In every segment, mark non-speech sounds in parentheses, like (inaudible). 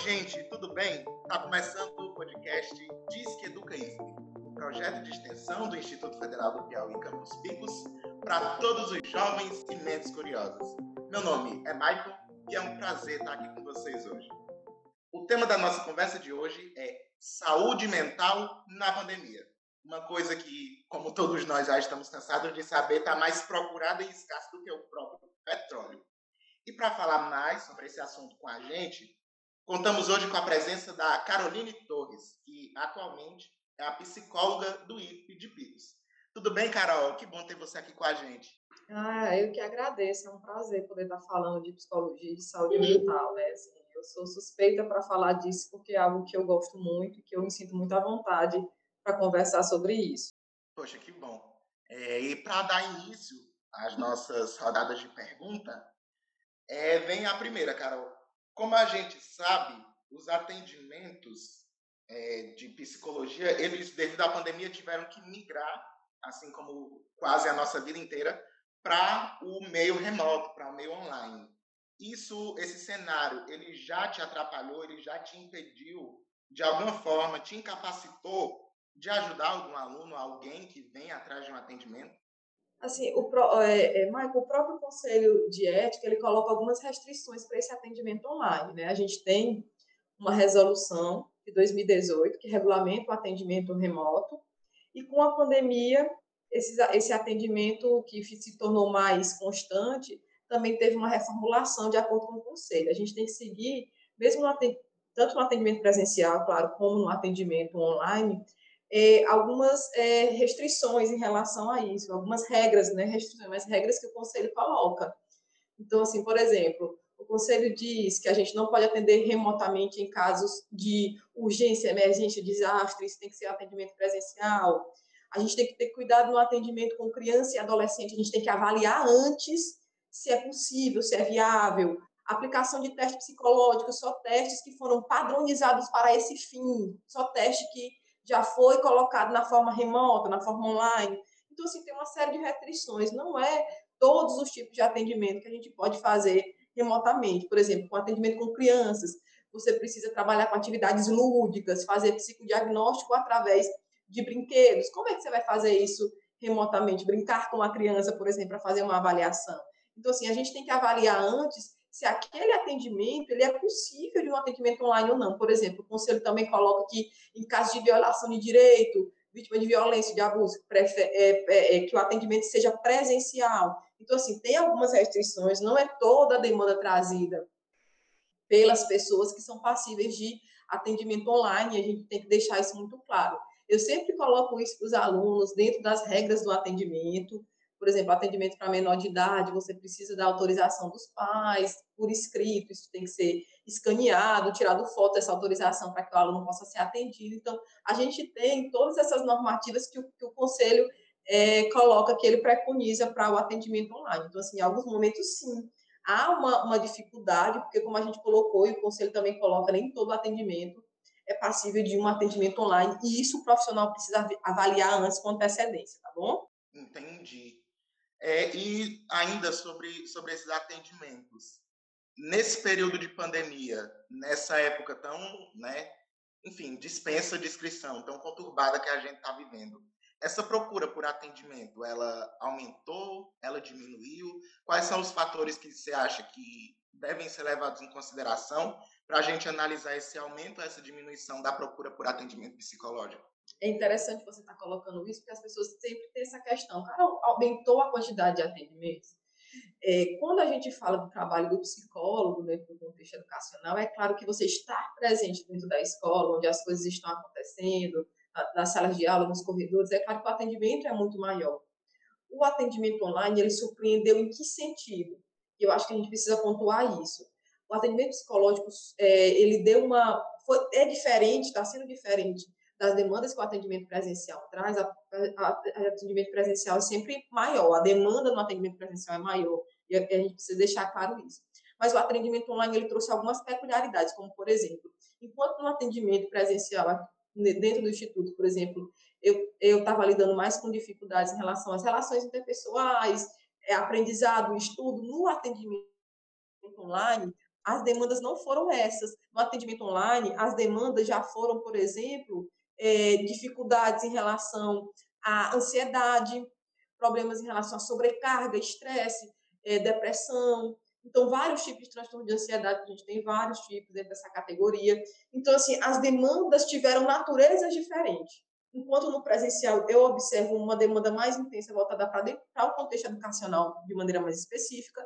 gente, tudo bem? Está começando o podcast Diz que Educa IFP, um projeto de extensão do Instituto Federal do Piauí Campos Picos para todos os jovens e mentes curiosas. Meu nome é Michael e é um prazer estar aqui com vocês hoje. O tema da nossa conversa de hoje é saúde mental na pandemia. Uma coisa que, como todos nós já estamos cansados de saber, está mais procurada e escassa do que o próprio petróleo. E para falar mais sobre esse assunto com a gente, Contamos hoje com a presença da Caroline Torres, que atualmente é a psicóloga do IFP de Picos. Tudo bem, Carol? Que bom ter você aqui com a gente. Ah, eu que agradeço. É um prazer poder estar falando de psicologia e de saúde mental, né? Assim, eu sou suspeita para falar disso porque é algo que eu gosto muito e que eu me sinto muito à vontade para conversar sobre isso. Poxa, que bom. É, e para dar início às nossas rodadas de pergunta, é, vem a primeira, Carol. Como a gente sabe, os atendimentos é, de psicologia, eles, devido à pandemia, tiveram que migrar, assim como quase a nossa vida inteira, para o meio remoto, para o meio online. Isso, esse cenário, ele já te atrapalhou, ele já te impediu, de alguma forma, te incapacitou de ajudar algum aluno, alguém que vem atrás de um atendimento? Assim, o, é, é, Michael, o próprio Conselho de Ética, ele coloca algumas restrições para esse atendimento online, né? A gente tem uma resolução de 2018 que regulamenta o atendimento remoto e com a pandemia, esse, esse atendimento que se tornou mais constante, também teve uma reformulação de acordo com o Conselho. A gente tem que seguir, mesmo no, tanto no atendimento presencial, claro, como no atendimento online, é, algumas é, restrições em relação a isso, algumas regras, né, restrições, mas regras que o conselho coloca. Então, assim, por exemplo, o conselho diz que a gente não pode atender remotamente em casos de urgência, emergência, desastre, isso tem que ser atendimento presencial. A gente tem que ter cuidado no atendimento com criança e adolescente, a gente tem que avaliar antes se é possível, se é viável. Aplicação de teste psicológico, só testes que foram padronizados para esse fim, só teste que já foi colocado na forma remota, na forma online. Então, assim, tem uma série de restrições. Não é todos os tipos de atendimento que a gente pode fazer remotamente. Por exemplo, com atendimento com crianças, você precisa trabalhar com atividades lúdicas, fazer psicodiagnóstico através de brinquedos. Como é que você vai fazer isso remotamente? Brincar com a criança, por exemplo, para fazer uma avaliação. Então, assim, a gente tem que avaliar antes se aquele atendimento ele é possível de um atendimento online ou não. Por exemplo, o conselho também coloca que, em caso de violação de direito, vítima de violência, de abuso, é, é, é, que o atendimento seja presencial. Então, assim, tem algumas restrições, não é toda a demanda trazida pelas pessoas que são passíveis de atendimento online, a gente tem que deixar isso muito claro. Eu sempre coloco isso para os alunos dentro das regras do atendimento, por exemplo, atendimento para menor de idade, você precisa da autorização dos pais, por escrito, isso tem que ser escaneado, tirado foto dessa autorização para que o aluno possa ser atendido. Então, a gente tem todas essas normativas que o, que o conselho é, coloca, que ele preconiza para o atendimento online. Então, assim, em alguns momentos, sim, há uma, uma dificuldade, porque como a gente colocou, e o conselho também coloca, nem todo atendimento é passível de um atendimento online, e isso o profissional precisa avaliar antes com antecedência, tá bom? Entendi. É, e ainda sobre, sobre esses atendimentos. Nesse período de pandemia, nessa época tão, né, enfim, dispensa descrição, tão conturbada que a gente está vivendo, essa procura por atendimento, ela aumentou, ela diminuiu? Quais são os fatores que você acha que devem ser levados em consideração para a gente analisar esse aumento, essa diminuição da procura por atendimento psicológico? É interessante você estar tá colocando isso, porque as pessoas sempre têm essa questão. Cara, aumentou a quantidade de atendimentos? É, quando a gente fala do trabalho do psicólogo dentro do contexto educacional, é claro que você estar presente dentro da escola, onde as coisas estão acontecendo, nas salas de aula, nos corredores, é claro que o atendimento é muito maior. O atendimento online, ele surpreendeu em que sentido? Eu acho que a gente precisa pontuar isso. O atendimento psicológico, é, ele deu uma... Foi, é diferente, está sendo diferente das demandas que o atendimento presencial traz, o atendimento presencial é sempre maior, a demanda no atendimento presencial é maior, e a, gente precisa deixar claro isso. Mas o atendimento online ele trouxe algumas peculiaridades, como, por exemplo, enquanto no atendimento presencial, dentro do Instituto, por exemplo, eu estava lidando mais com dificuldades em relação às relações interpessoais, é, aprendizado, estudo, no atendimento online, as demandas não foram essas. No atendimento online, as demandas já foram, por exemplo, é, dificuldades em relação à ansiedade, problemas em relação à sobrecarga, estresse, é, depressão. Então, vários tipos de transtorno de ansiedade, a gente tem vários tipos dentro dessa categoria. Então, assim, as demandas tiveram naturezas diferentes. Enquanto no presencial eu observo uma demanda mais intensa voltada para o contexto educacional de maneira mais específica,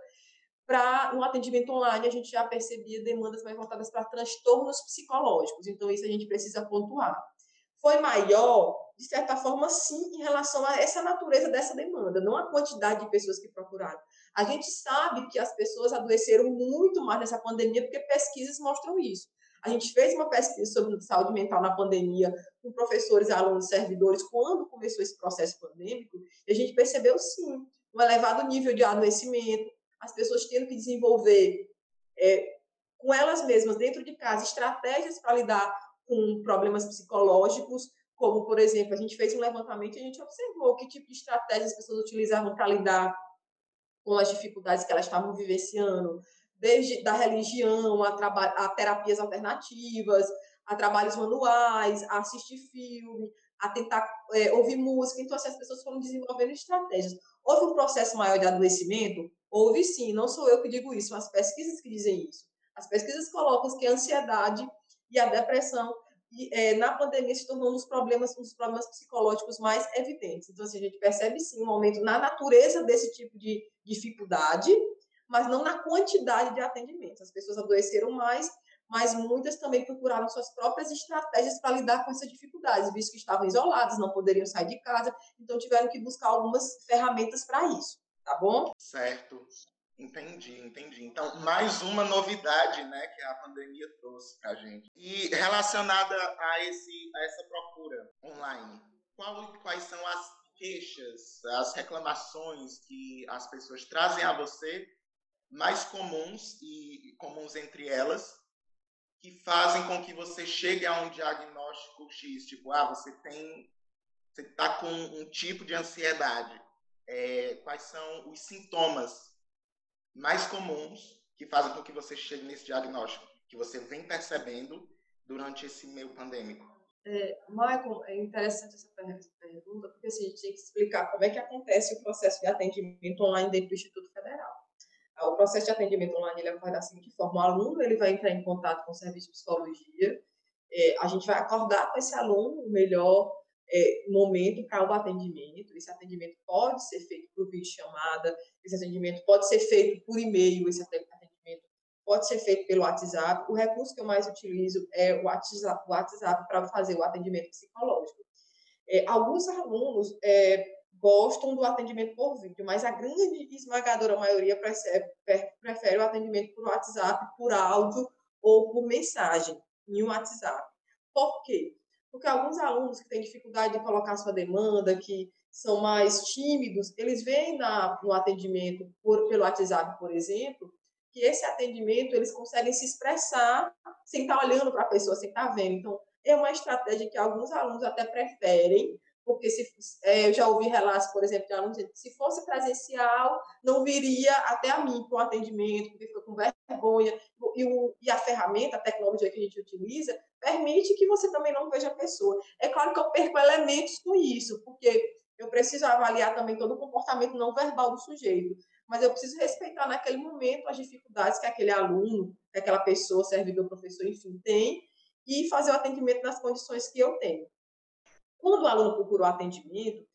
para no atendimento online a gente já percebia demandas mais voltadas para transtornos psicológicos. Então isso a gente precisa pontuar. Foi maior, de certa forma, sim, em relação a essa natureza dessa demanda, não a quantidade de pessoas que procuraram. A gente sabe que as pessoas adoeceram muito mais nessa pandemia porque pesquisas mostram isso. A gente fez uma pesquisa sobre saúde mental na pandemia com professores, alunos, servidores, quando começou esse processo pandêmico, e a gente percebeu, sim, um elevado nível de adoecimento, as pessoas tendo que desenvolver é, com elas mesmas, dentro de casa, estratégias para lidar com problemas psicológicos, como, por exemplo, a gente fez um levantamento e a gente observou que tipo de estratégias as pessoas utilizavam para lidar com as dificuldades que elas estavam vivenciando, desde da religião a, a terapias alternativas, a trabalhos manuais, a assistir filme, a tentar é, ouvir música. Então, assim, as pessoas foram desenvolvendo estratégias. Houve um processo maior de adoecimento? Houve sim, não sou eu que digo isso, são as pesquisas que dizem isso. As pesquisas colocam que a ansiedade e a depressão e, é, na pandemia se tornou um dos problemas, um dos problemas psicológicos mais evidentes. Então, assim, a gente percebe sim um aumento na natureza desse tipo de dificuldade, mas não na quantidade de atendimentos. As pessoas adoeceram mais, mas muitas também procuraram suas próprias estratégias para lidar com essas dificuldades, visto que estavam isoladas, não poderiam sair de casa, então tiveram que buscar algumas ferramentas para isso, tá bom? Certo. Entendi, entendi. Então, mais uma novidade, né, que a pandemia trouxe para a gente. E relacionada a esse a essa procura online, qual, quais são as queixas, as reclamações que as pessoas trazem a você mais comuns e comuns entre elas que fazem com que você chegue a um diagnóstico X, tipo, ah, você tem, você está com um tipo de ansiedade. É, quais são os sintomas mais comuns que fazem com que você chegue nesse diagnóstico, que você vem percebendo durante esse meio pandêmico? É, Michael, é interessante essa pergunta, porque assim, a gente tem que explicar como é que acontece o processo de atendimento online dentro do Instituto Federal. O processo de atendimento online ele ocorre da seguinte forma: o aluno ele vai entrar em contato com o serviço de psicologia, é, a gente vai acordar com esse aluno o melhor é, momento para o atendimento. Esse atendimento pode ser feito por chamada, esse atendimento pode ser feito por e-mail, esse atendimento pode ser feito pelo WhatsApp. O recurso que eu mais utilizo é o WhatsApp, WhatsApp para fazer o atendimento psicológico. É, alguns alunos é, gostam do atendimento por vídeo, mas a grande esmagadora maioria prefere o atendimento por WhatsApp, por áudio ou por mensagem em WhatsApp. Por quê? Porque alguns alunos que têm dificuldade de colocar sua demanda, que são mais tímidos, eles veem na, no atendimento por, pelo WhatsApp, por exemplo, que esse atendimento eles conseguem se expressar sem estar olhando para a pessoa, sem estar vendo. Então, é uma estratégia que alguns alunos até preferem porque se, é, eu já ouvi relatos, por exemplo, de alunos que se fosse presencial, não viria até a mim para o atendimento, porque fica com vergonha. E, o, e a ferramenta, a tecnologia que a gente utiliza, permite que você também não veja a pessoa. É claro que eu perco elementos com isso, porque eu preciso avaliar também todo o comportamento não verbal do sujeito. Mas eu preciso respeitar naquele momento as dificuldades que aquele aluno, que aquela pessoa, servidor, professor, enfim, tem, e fazer o atendimento nas condições que eu tenho. Quando o aluno procura o atendimento,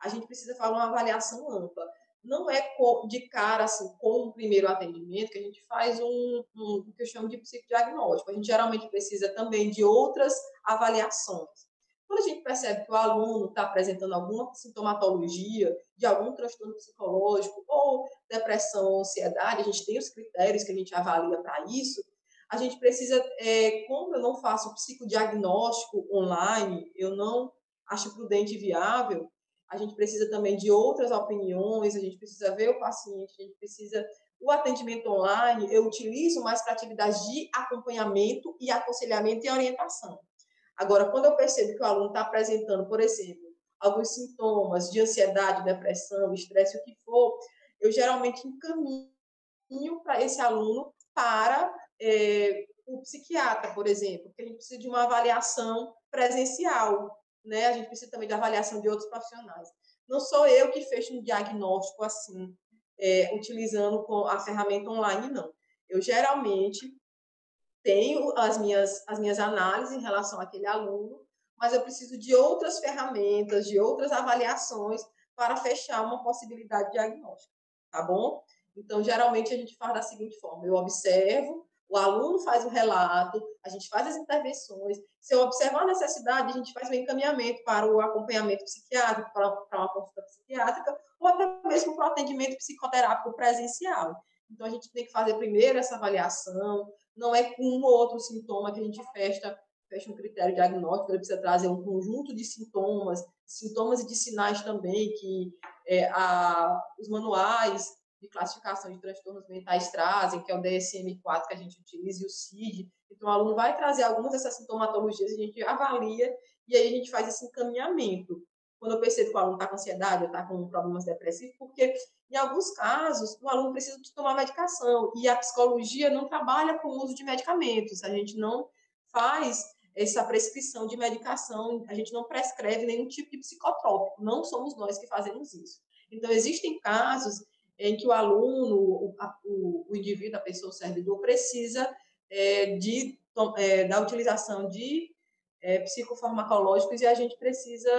a gente precisa fazer uma avaliação ampla. Não é de cara, assim, com o primeiro atendimento, que a gente faz um, um, o que eu chamo de psicodiagnóstico. A gente geralmente precisa também de outras avaliações. Quando a gente percebe que o aluno está apresentando alguma sintomatologia de algum transtorno psicológico ou depressão ou ansiedade, a gente tem os critérios que a gente avalia para isso, a gente precisa, é, como eu não faço psicodiagnóstico online, eu não acho prudente e viável, a gente precisa também de outras opiniões, a gente precisa ver o paciente, a gente precisa. O atendimento online eu utilizo mais para atividades de acompanhamento e aconselhamento e orientação. Agora, quando eu percebo que o aluno está apresentando, por exemplo, alguns sintomas de ansiedade, depressão, estresse, o que for, eu geralmente encaminho para esse aluno para é, o psiquiatra, por exemplo, porque a gente precisa de uma avaliação presencial, né? A gente precisa também de avaliação de outros profissionais. Não sou eu que fecho um diagnóstico assim, é, utilizando a ferramenta online, não. Eu geralmente tenho as minhas, as minhas análises em relação àquele aluno, mas eu preciso de outras ferramentas, de outras avaliações para fechar uma possibilidade diagnóstica, tá bom? Então, geralmente a gente faz da seguinte forma: eu observo, o aluno faz o relato, a gente faz as intervenções. Se eu observar a necessidade, a gente faz o encaminhamento para o acompanhamento psiquiátrico, para, para uma consulta psiquiátrica, ou até mesmo para o atendimento psicoterápico presencial. Então, a gente tem que fazer primeiro essa avaliação, não é com um ou outro sintoma que a gente fecha, fecha um critério diagnóstico, ele precisa trazer um conjunto de sintomas, sintomas e de sinais também que é, a, os manuais de classificação de transtornos mentais trazem, que é o DSM-4 que a gente utiliza e o CID. Então, o aluno vai trazer algumas dessas sintomatologias, a gente avalia e aí a gente faz esse encaminhamento. Quando eu percebo que o aluno está com ansiedade, está com problemas depressivos, porque em alguns casos o aluno precisa tomar medicação e a psicologia não trabalha com o uso de medicamentos. A gente não faz essa prescrição de medicação, a gente não prescreve nenhum tipo de psicotrópico, não somos nós que fazemos isso. Então, existem casos em que o aluno, o, o, o indivíduo, a pessoa, o servidor, precisa é, de, é, da utilização de é, psicofarmacológicos e a gente precisa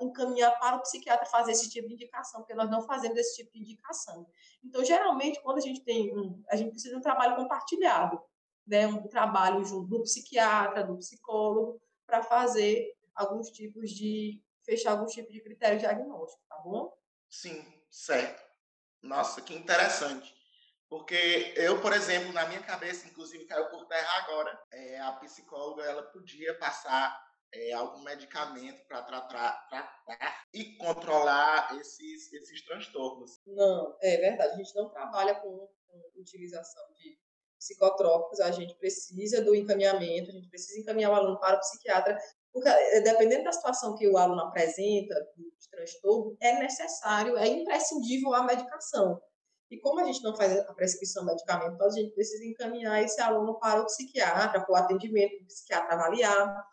encaminhar para o psiquiatra fazer esse tipo de indicação, porque nós não fazemos esse tipo de indicação. Então, geralmente, quando a gente tem um, a gente precisa de um trabalho compartilhado, né, um trabalho junto do psiquiatra, do psicólogo, para fazer alguns tipos de fechar alguns tipos de critério diagnóstico, tá bom? Sim, certo. Nossa, que interessante. Porque eu, por exemplo, na minha cabeça, inclusive caiu por terra agora, é, a psicóloga ela podia passar é, algum medicamento para tratar, tratar e controlar esses, esses transtornos. Não, é verdade. A gente não trabalha com, com utilização de psicotrópicos, a gente precisa do encaminhamento, a gente precisa encaminhar o aluno para o psiquiatra, porque é, dependendo da situação que o aluno apresenta, de transtorno, é necessário, é imprescindível a medicação. E como a gente não faz a prescrição medicamentosa, a gente precisa encaminhar esse aluno para o psiquiatra, para o atendimento do psiquiatra avaliar.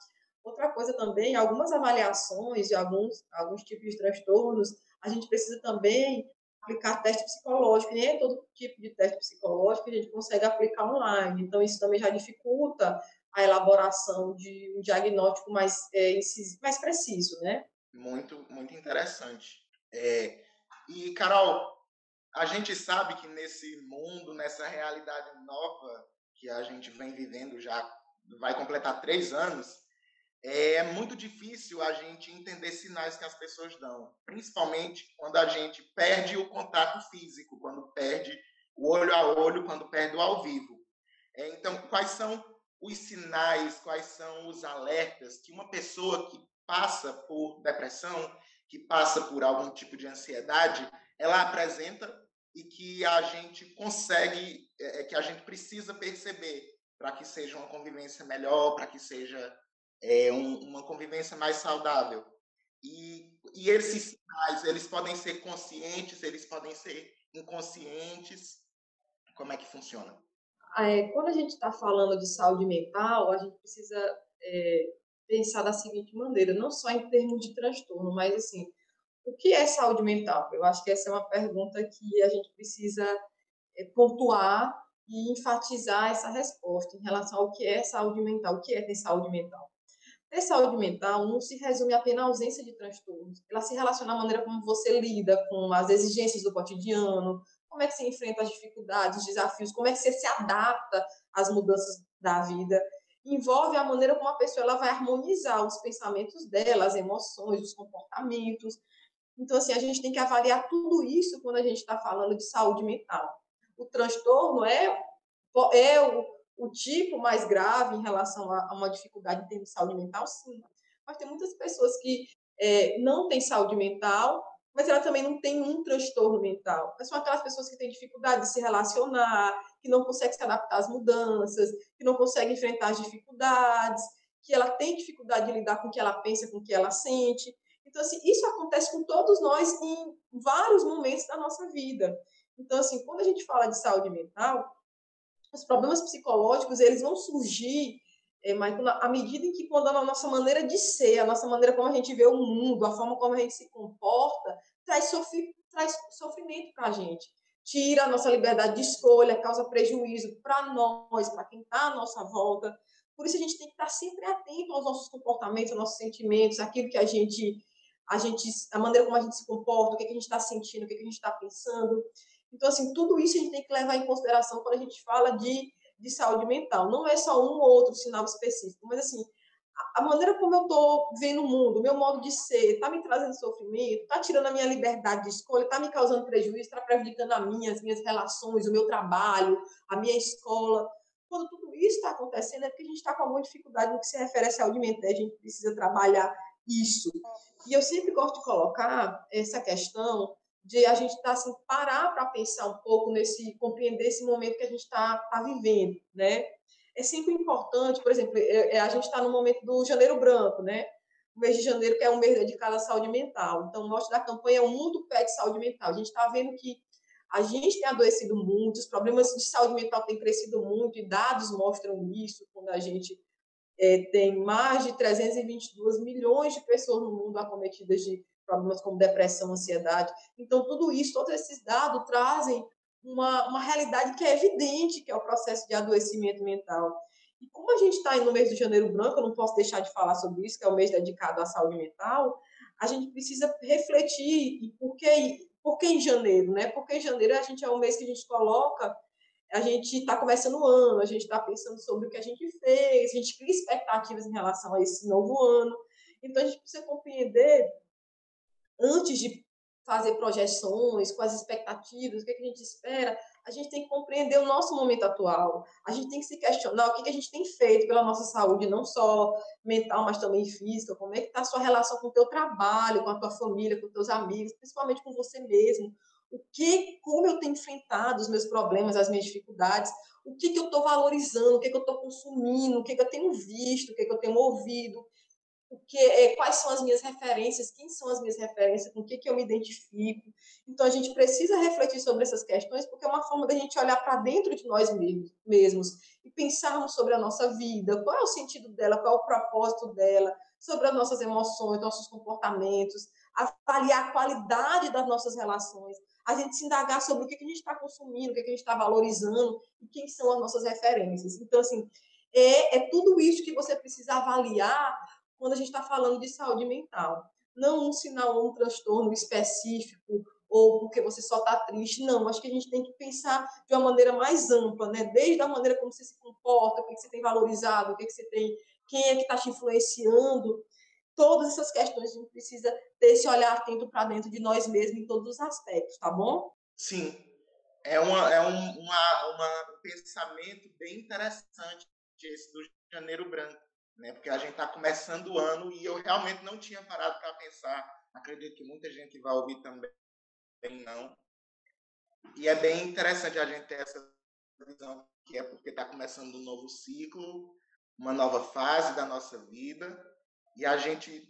Outra coisa também, algumas avaliações de alguns, alguns tipos de transtornos, a gente precisa também aplicar teste psicológico. Nem é todo tipo de teste psicológico que a gente consegue aplicar online. Então, isso também já dificulta a elaboração de um diagnóstico mais, é, mais preciso, né? Muito, muito interessante. É, e, Carol, a gente sabe que nesse mundo, nessa realidade nova que a gente vem vivendo já, vai completar três anos, é muito difícil a gente entender sinais que as pessoas dão, principalmente quando a gente perde o contato físico, quando perde o olho a olho, quando perde o ao vivo. É, então, quais são os sinais, quais são os alertas que uma pessoa que passa por depressão, que passa por algum tipo de ansiedade, ela apresenta e que a gente consegue, é, é, que a gente precisa perceber para que seja uma convivência melhor, para que seja é, um, uma convivência mais saudável. E, e esses sinais, eles podem ser conscientes, eles podem ser inconscientes. Como é que funciona? É, quando a gente está falando de saúde mental, a gente precisa é, pensar da seguinte maneira, não só em termos de transtorno, mas assim, o que é saúde mental? Eu acho que essa é uma pergunta que a gente precisa é, pontuar e enfatizar essa resposta em relação ao que é saúde mental, o que é ter saúde mental. Ter saúde mental não se resume apenas à ausência de transtornos, ela se relaciona à maneira como você lida com as exigências do cotidiano, como é que você enfrenta as dificuldades, os desafios, como é que você se adapta às mudanças da vida. Envolve a maneira como a pessoa ela vai harmonizar os pensamentos dela, as emoções, os comportamentos, então, assim, a gente tem que avaliar tudo isso quando a gente está falando de saúde mental. O transtorno é, é o, o tipo mais grave em relação a, a uma dificuldade em termos de saúde mental, sim. Mas tem muitas pessoas que é, não têm saúde mental, mas ela também não tem um transtorno mental. Mas são aquelas pessoas que têm dificuldade de se relacionar, que não conseguem se adaptar às mudanças, que não conseguem enfrentar as dificuldades, que ela tem dificuldade de lidar com o que ela pensa, com o que ela sente. Então, assim, isso acontece com todos nós em vários momentos da nossa vida. Então, assim, quando a gente fala de saúde mental, os problemas psicológicos eles vão surgir é, mas à medida em que quando a nossa maneira de ser, a nossa maneira como a gente vê o mundo, a forma como a gente se comporta, traz, sofri, traz sofrimento para a gente. Tira a nossa liberdade de escolha, causa prejuízo para nós, para quem está à nossa volta. Por isso a gente tem que estar sempre atento aos nossos comportamentos, aos nossos sentimentos, aquilo que a gente, a gente, a maneira como a gente se comporta, o que, é que a gente está sentindo, o que, é que a gente está pensando. Então, assim, tudo isso a gente tem que levar em consideração quando a gente fala de de saúde mental. Não é só um ou outro sinal específico, mas assim, a maneira como eu estou vendo o mundo, o meu modo de ser, está me trazendo sofrimento, está tirando a minha liberdade de escolha, está me causando prejuízo, está prejudicando a minha, as minhas relações, o meu trabalho, a minha escola. Quando tudo isso está acontecendo, é porque a gente está com alguma dificuldade no que se refere à saúde mental, a gente precisa trabalhar isso. E eu sempre gosto de colocar essa questão de a gente tá, assim, parar para pensar um pouco nesse, compreender esse momento que a gente está tá vivendo, né? É sempre importante, por exemplo, é, é, a gente está no momento do Janeiro Branco, né? O mês de janeiro, que é um mês dedicado à saúde mental. Então, o mote da campanha é o mundo pede saúde mental. A gente está vendo que a gente tem adoecido muito, os problemas de saúde mental têm crescido muito, e dados mostram isso, quando a gente é, tem mais de 322 milhões de pessoas no mundo acometidas de problemas como depressão, ansiedade. Então, tudo isso, todos esses dados trazem uma, uma realidade que é evidente, que é o processo de adoecimento mental. E como a gente está no mês do Janeiro Branco, eu não posso deixar de falar sobre isso, que é o mês dedicado à saúde mental, a gente precisa refletir e por que, por que em janeiro, né? Porque em janeiro a gente é o mês que a gente coloca, a gente está começando o ano, a gente está pensando sobre o que a gente fez, a gente cria expectativas em relação a esse novo ano. Então a gente precisa compreender antes de fazer projeções, as expectativas, o que, é que a gente espera, a gente tem que compreender o nosso momento atual. A gente tem que se questionar o que, que a gente tem feito pela nossa saúde, não só mental, mas também física. Como é que está a sua relação com o teu trabalho, com a tua família, com os teus amigos, principalmente com você mesmo. O que, como eu tenho enfrentado os meus problemas, as minhas dificuldades, o que, que eu estou valorizando, o que, que eu estou consumindo, o que, que eu tenho visto, o que, que eu tenho ouvido, o que, é, quais são as minhas referências, quem são as minhas referências, com o que, que eu me identifico. Então, a gente precisa refletir sobre essas questões, porque é uma forma da gente olhar para dentro de nós mesmos e pensarmos sobre a nossa vida, qual é o sentido dela, qual é o propósito dela, sobre as nossas emoções, nossos comportamentos, avaliar a qualidade das nossas relações, a gente se indagar sobre o que, que a gente está consumindo, o que, que a gente está valorizando e quem são as nossas referências. Então, assim, é, é tudo isso que você precisa avaliar quando a gente está falando de saúde mental. Não um sinal ou um transtorno específico ou porque você só está triste. Não, acho que a gente tem que pensar de uma maneira mais ampla, né? Desde a maneira como você se comporta, o que, você tem valorizado, o que, você tem, quem é que está te influenciando. Todas essas questões a gente precisa ter esse olhar atento para dentro de nós mesmos em todos os aspectos, tá bom? Sim. É, uma, é um, uma, uma, um pensamento bem interessante esse do Janeiro Branco né? Porque a gente está começando o ano e eu realmente não tinha parado para pensar. Acredito que muita gente vai ouvir também não. E é bem interessante a gente ter essa visão que é porque está começando um novo ciclo, uma nova fase da nossa vida e a gente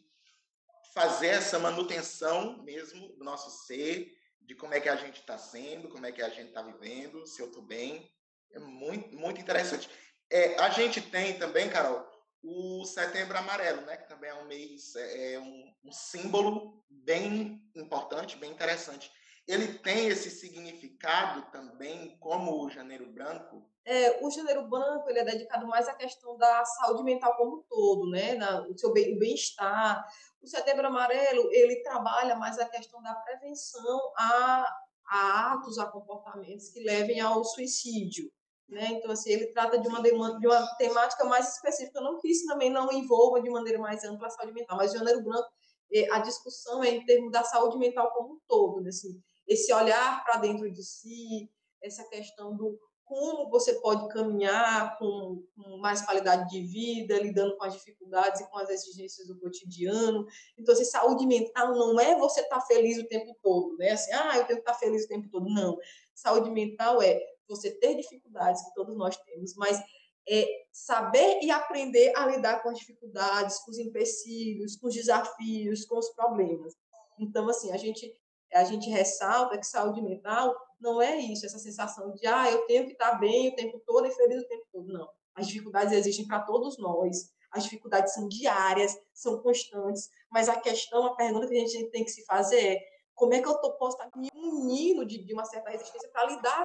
fazer essa manutenção mesmo do nosso ser, de como é que a gente está sendo, como é que a gente está vivendo, se eu estou bem, é muito muito interessante. É, a gente tem também, Carol, o Setembro Amarelo, né, que também é um mês, é, é um, um, símbolo bem importante, bem interessante. Ele tem esse significado também, como o Janeiro Branco? É, o Janeiro Branco ele é dedicado mais à questão da saúde mental como um todo, né, na, o seu bem-estar. O Setembro Amarelo ele trabalha mais a questão da prevenção a, a atos, a comportamentos que levem ao suicídio. Né? Então, assim, ele trata de uma, demanda, de uma temática mais específica, não que isso também não envolva de maneira mais ampla a saúde mental, mas Janeiro Branco, eh, a discussão é em termos da saúde mental como um todo, né? assim, esse olhar para dentro de si, essa questão do como você pode caminhar com, com, mais qualidade de vida, lidando com as dificuldades e com as exigências do cotidiano. Então, assim, saúde mental não é você estar tá feliz o tempo todo, né? Assim, ah, eu tenho que estar tá feliz o tempo todo. Não. Saúde mental é você ter dificuldades, que todos nós temos, mas é saber e aprender a lidar com as dificuldades, com os empecilhos, com os desafios, com os problemas. Então, assim, a gente a gente ressalta que saúde mental não é isso, essa sensação de, ah, eu tenho que estar bem o tempo todo e feliz o tempo todo. Não. As dificuldades existem para todos nós. As dificuldades são diárias, são constantes, mas a questão, a pergunta que a gente tem que se fazer é como é que eu tô, posso estar me unindo de, de uma certa resistência para lidar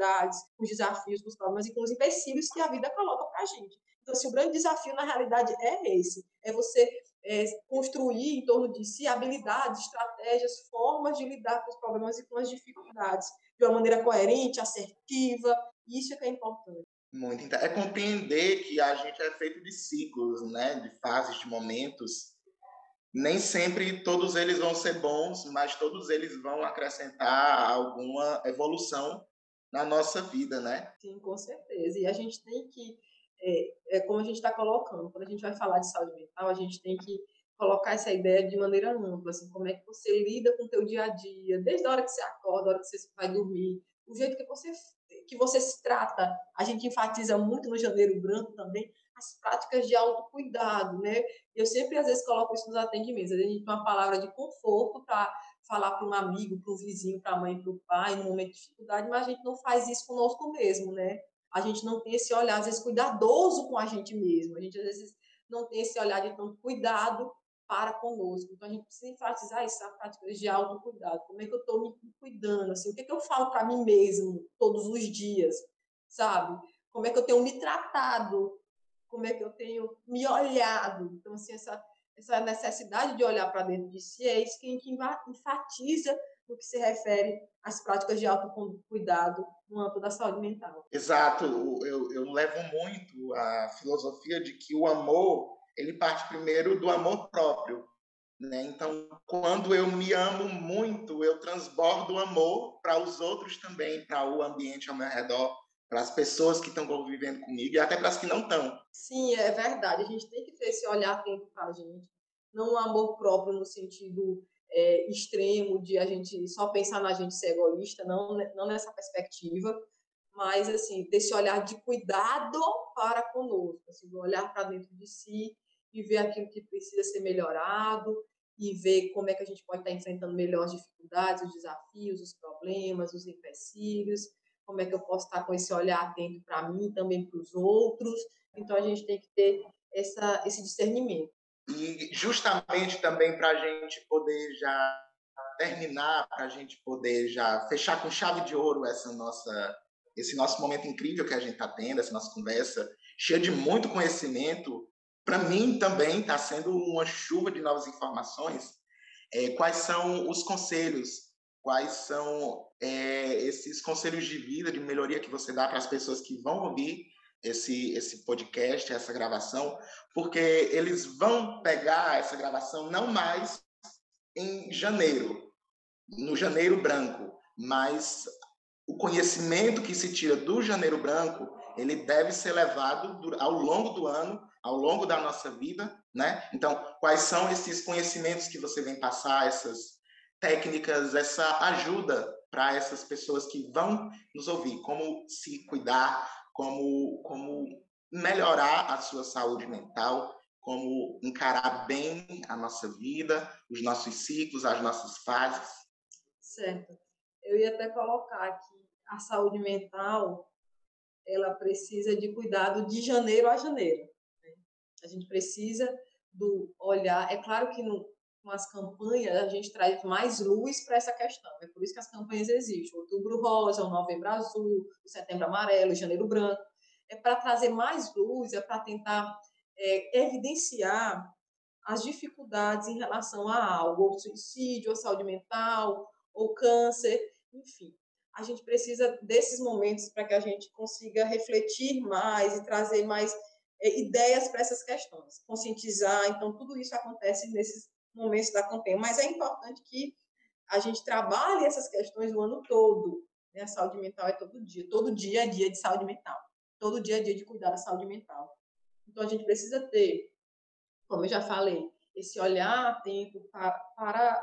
com os desafios, com os problemas e com os empecilhos que a vida coloca para a gente. Então, assim, o grande desafio, na realidade, é esse. É você é, construir em torno de si habilidades, estratégias, formas de lidar com os problemas e com as dificuldades de uma maneira coerente, assertiva. Isso é que é importante. Muito. É compreender que a gente é feito de ciclos, né? de fases, de momentos. Nem sempre todos eles vão ser bons, mas todos eles vão acrescentar alguma evolução na nossa vida, né? Sim, com certeza. E a gente tem que, é, como a gente está colocando, quando a gente vai falar de saúde mental, a gente tem que colocar essa ideia de maneira ampla, assim, como é que você lida com o teu dia a dia, desde a hora que você acorda, a hora que você vai dormir, o jeito que você que você se trata. A gente enfatiza muito no Janeiro Branco também as práticas de autocuidado, né? Eu sempre, às vezes, coloco isso nos atendimentos. A gente tem uma palavra de conforto para falar para um amigo, para um vizinho, para a mãe, para o pai, no momento de dificuldade, mas a gente não faz isso conosco mesmo, né? A gente não tem esse olhar, às vezes, cuidadoso com a gente mesmo. A gente, às vezes, não tem esse olhar de tanto cuidado para conosco. Então, a gente precisa enfatizar isso, prática de autocuidado. Como é que eu estou me cuidando? Assim, o que, é que eu falo para mim mesmo todos os dias? Sabe? Como é que eu tenho me tratado? Como é que eu tenho me olhado? Então, assim, essa, essa necessidade de olhar para dentro de si é isso que a gente enfatiza no que se refere às práticas de autocuidado no âmbito da saúde mental. Exato. Eu, eu levo muito a filosofia de que o amor ele parte primeiro do amor próprio. Né? Então, quando eu me amo muito, eu transbordo amor para os outros também, para o ambiente ao meu redor, para as pessoas que estão convivendo comigo e até para as que não estão. Sim, é verdade. A gente tem que ter esse olhar atento para a gente. Não o amor próprio no sentido é, extremo de a gente só pensar na gente ser egoísta, não, não nessa perspectiva, mas assim, desse olhar de cuidado para conosco, assim, olhar para dentro de si e ver aquilo que precisa ser melhorado e ver como é que a gente pode estar enfrentando melhor as dificuldades, os desafios, os problemas, os empecilhos, como é que eu posso estar com esse olhar atento para mim também para os outros. Então a gente tem que ter essa, esse discernimento. E justamente também para a gente poder já terminar, para a gente poder já fechar com chave de ouro essa nossa, esse nosso momento incrível que a gente está tendo, essa nossa conversa, cheia de muito conhecimento, para mim também está sendo uma chuva de novas informações. É, quais são os conselhos? Quais são é, esses conselhos de vida, de melhoria que você dá para as pessoas que vão ouvir esse, esse podcast, essa gravação? Porque eles vão pegar essa gravação não mais em janeiro, no janeiro branco, mas o conhecimento que se tira do janeiro branco, ele deve ser levado ao longo do ano ao longo da nossa vida, né? Então, quais são esses conhecimentos que você vem passar, essas técnicas, essa ajuda para essas pessoas que vão nos ouvir, como se cuidar, como como melhorar a sua saúde mental, como encarar bem a nossa vida, os nossos ciclos, as nossas fases. Certo. Eu ia até colocar aqui a saúde mental, ela precisa de cuidado de janeiro a janeiro. A gente precisa do olhar. É claro que no, com as campanhas a gente traz mais luz para essa questão. É por isso que as campanhas existem. O Outubro Rosa, o Novembro Azul, o Setembro Amarelo, o Janeiro Branco. É para trazer mais luz, é para tentar é, evidenciar as dificuldades em relação a algo, ou suicídio, ou saúde mental, ou câncer, enfim. A gente precisa desses momentos para que a gente consiga refletir mais e trazer mais é, ideias para essas questões, conscientizar. Então, tudo isso acontece nesses momentos da campanha. Mas é importante que a gente trabalhe essas questões o ano todo. Né? A saúde mental é todo dia. Todo dia é dia de saúde mental. Todo dia é dia de cuidar da saúde mental. Então, a gente precisa ter, como eu já falei, esse olhar atento para, para,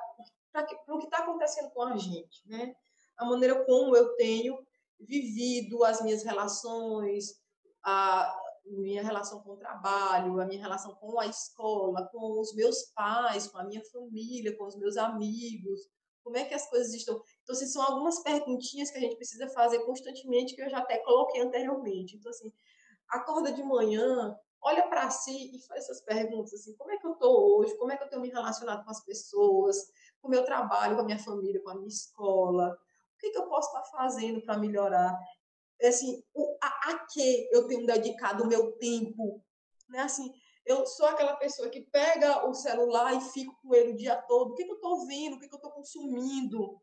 para o que está acontecendo com a gente. Né? A maneira como eu tenho vivido as minhas relações, a, minha relação com o trabalho, a minha relação com a escola, com os meus pais, com a minha família, com os meus amigos, como é que as coisas estão. Então, assim, são algumas perguntinhas que a gente precisa fazer constantemente, que eu já até coloquei anteriormente. Então, assim, acorda de manhã, olha para si e faz essas perguntas, assim, como é que eu estou hoje? Como é que eu tenho me relacionado com as pessoas? Com o meu trabalho, com a minha família, com a minha escola? O que, que eu posso estar fazendo para melhorar? Assim, o, a, a que eu tenho dedicado o meu tempo? Né? Assim, eu sou aquela pessoa que pega o celular e fico com ele o dia todo. O que, que eu estou vendo? O que, que eu estou consumindo?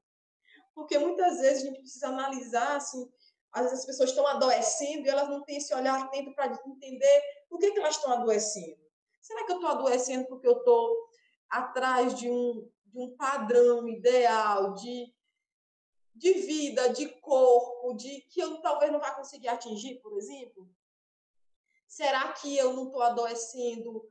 Porque muitas vezes a gente precisa analisar, assim, às vezes as pessoas estão adoecendo e elas não têm esse olhar atento para entender por que, que elas estão adoecendo. Será que eu estou adoecendo porque eu estou atrás de um, de um padrão ideal de, de vida, de corpo, de que talvez não vá conseguir atingir, por exemplo? Será que eu não estou adoecendo?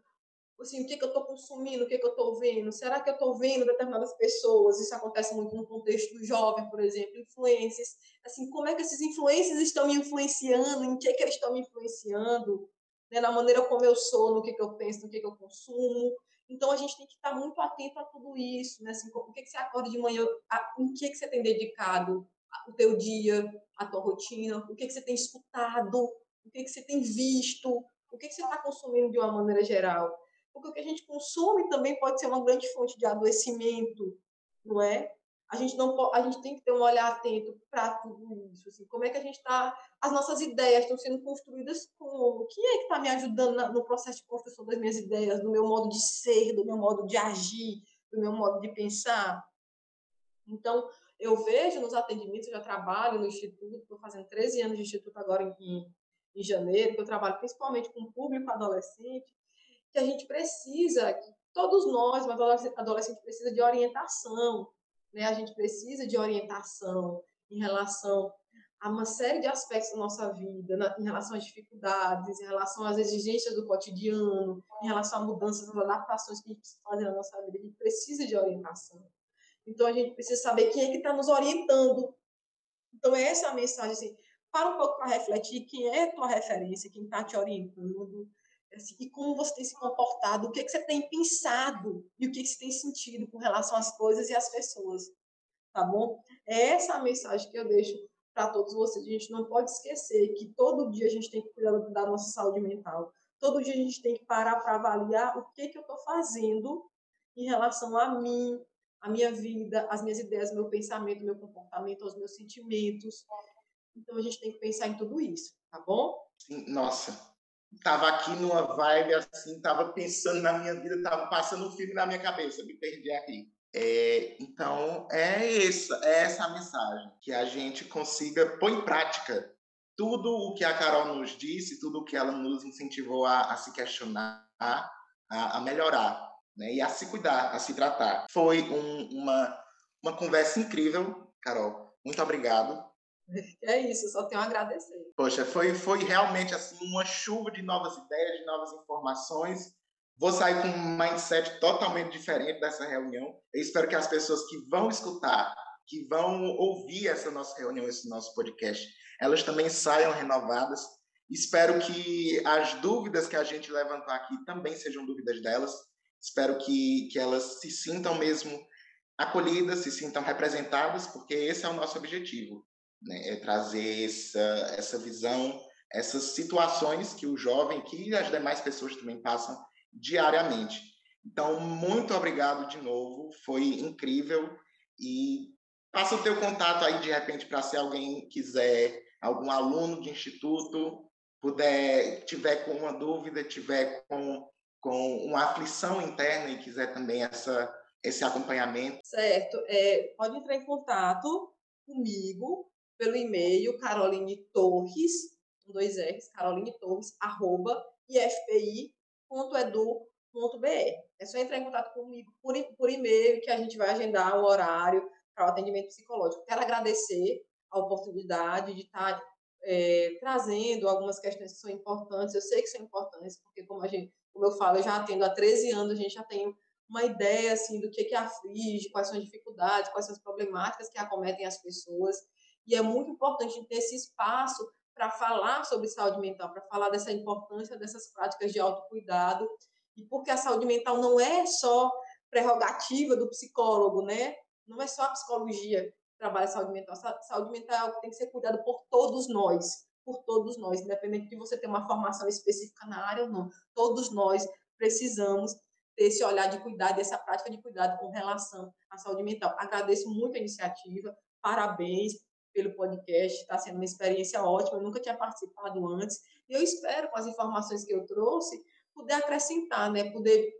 Assim, o que, que eu estou consumindo, o que, que eu estou vendo, será que eu estou vendo determinadas pessoas, isso acontece muito no contexto do jovem, por exemplo, influências, assim, como é que esses influências estão me influenciando, em que, que eles estão me influenciando, né, na maneira como eu sou, no que, que eu penso, no que, que eu consumo, então a gente tem que estar muito atento a tudo isso, né, assim, o que, que você acorda de manhã, a, em que, que você tem dedicado o teu dia, a tua rotina, o que, que você tem escutado, o que, que você tem visto, o que, que você está consumindo de uma maneira geral porque o que a gente consome também pode ser uma grande fonte de adoecimento, não é? A gente não a gente tem que ter um olhar atento para tudo isso, assim, como é que a gente está, as nossas ideias estão sendo construídas como, quem é que está me ajudando na, no processo de construção das minhas ideias, do meu modo de ser, do meu modo de agir, do meu modo de pensar? Então, eu vejo nos atendimentos, eu já trabalho no instituto, estou fazendo 13 anos de instituto agora em, em janeiro, que eu trabalho principalmente com público adolescente, que a gente precisa, que todos nós, mas adolescente precisa de orientação, né? A gente precisa de orientação em relação a uma série de aspectos da nossa vida, na, em relação às dificuldades, em relação às exigências do cotidiano, em relação a mudanças, às adaptações que a gente precisa fazer na nossa vida. A gente precisa de orientação. Então, a gente precisa saber quem é que está nos orientando. Então, essa é a mensagem, assim, para um pouco para refletir quem é a tua referência, quem está te orientando, Assim, e como você tem se comportado, o que, é que você tem pensado e o que, é que você tem sentido com relação às coisas e às pessoas, tá bom? É essa a mensagem que eu deixo para todos vocês. A gente não pode esquecer que todo dia a gente tem que cuidar da nossa saúde mental. Todo dia a gente tem que parar para avaliar o que, que eu estou fazendo em relação a mim, a minha vida, as minhas ideias, meu pensamento, meu comportamento, os meus sentimentos. Então a gente tem que pensar em tudo isso, tá bom? Nossa, tava aqui numa vibe assim, tava pensando na minha vida, tava passando um filme na minha cabeça, me perdi aqui. É, então, é essa, é essa a mensagem, que a gente consiga pôr em prática tudo o que a Carol nos disse, tudo o que ela nos incentivou a, a se questionar, a, a, melhorar, né? e a se cuidar, a se tratar. Foi um, uma, uma conversa incrível, Carol. Muito obrigado. (laughs) É isso, só tenho a agradecer. Poxa, foi, foi realmente assim uma chuva de novas ideias, de novas informações. Vou sair com um mindset totalmente diferente dessa reunião. Eu espero que as pessoas que vão escutar, que vão ouvir essa nossa reunião, esse nosso podcast, elas também saiam renovadas. Espero que as dúvidas que a gente levantou aqui também sejam dúvidas delas. Espero que, que elas se sintam mesmo acolhidas, se sintam representadas, porque esse é o nosso objetivo né? é trazer essa, essa visão, essas situações que o jovem, que as demais pessoas também passam diariamente. Então, muito obrigado de novo, foi incrível e passa o teu contato aí de repente para se alguém quiser, algum aluno de instituto puder tiver com uma dúvida, tiver com com uma aflição interna e quiser também essa esse acompanhamento. Certo, é, pode entrar em contato comigo pelo e-mail Caroline Torres, com dois R's, Caroline Torres, arroba, ifpi.edu.br. É só entrar em contato comigo por, por e-mail que a gente vai agendar o horário para o atendimento psicológico. Quero agradecer a oportunidade de estar é, trazendo algumas questões que são importantes. Eu sei que são importantes, porque como, a gente, como eu falo, eu já atendo há 13 anos, a gente já tem uma ideia assim do que, que aflige, quais são as dificuldades, quais são as problemáticas que acometem as pessoas. E é muito importante ter esse espaço para falar sobre saúde mental, para falar dessa importância dessas práticas de autocuidado. E porque a saúde mental não é só prerrogativa do psicólogo, né? Não é só a psicologia trabalha saúde mental. Saúde mental é algo que tem que ser cuidado por todos nós, por todos nós, independente de você ter uma formação específica na área ou não. Todos nós precisamos ter esse olhar de cuidado, essa prática de cuidado com relação à saúde mental. Agradeço muito a iniciativa, parabéns pelo podcast, está sendo uma experiência ótima, eu nunca tinha participado antes, e eu espero, com as informações que eu trouxe, poder acrescentar, né, poder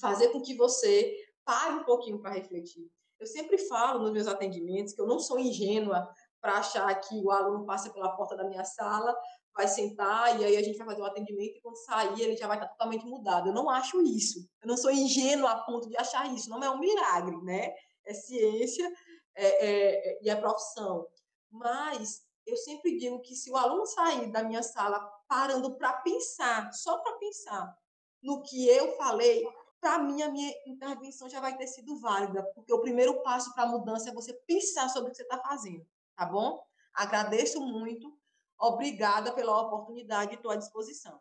fazer com que você pare um pouquinho para refletir. Eu sempre falo nos meus atendimentos que eu não sou ingênua para achar que o aluno passa pela porta da minha sala, vai sentar e aí a gente vai fazer o um atendimento e quando sair ele já vai estar totalmente mudado. Eu não acho isso. Eu não sou ingênua a ponto de achar isso. Não é um milagre, né? É ciência é, é, é, e é profissão. Mas eu sempre digo que se o aluno sair da minha sala parando para pensar, só para pensar no que eu falei, para mim a minha intervenção já vai ter sido válida, porque o primeiro passo para a mudança é você pensar sobre o que você está fazendo, tá bom? Agradeço muito, obrigada pela oportunidade e à disposição.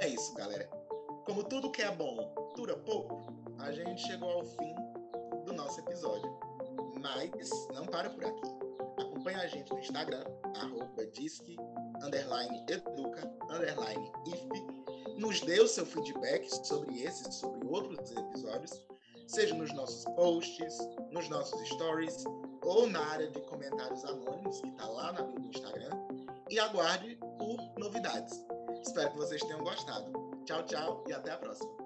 É isso, galera. Como tudo que é bom dura pouco, a gente chegou ao fim do nosso episódio. Mas não para por aqui. Acompanhe a gente no Instagram, arroba disque, underline educa, underline if. Nos dê o seu feedback sobre esses e sobre outros episódios, seja nos nossos posts, nos nossos stories ou na área de comentários anônimos que está lá na bio do Instagram. E aguarde por novidades. Espero que vocês tenham gostado. Tchau, tchau e até a próxima.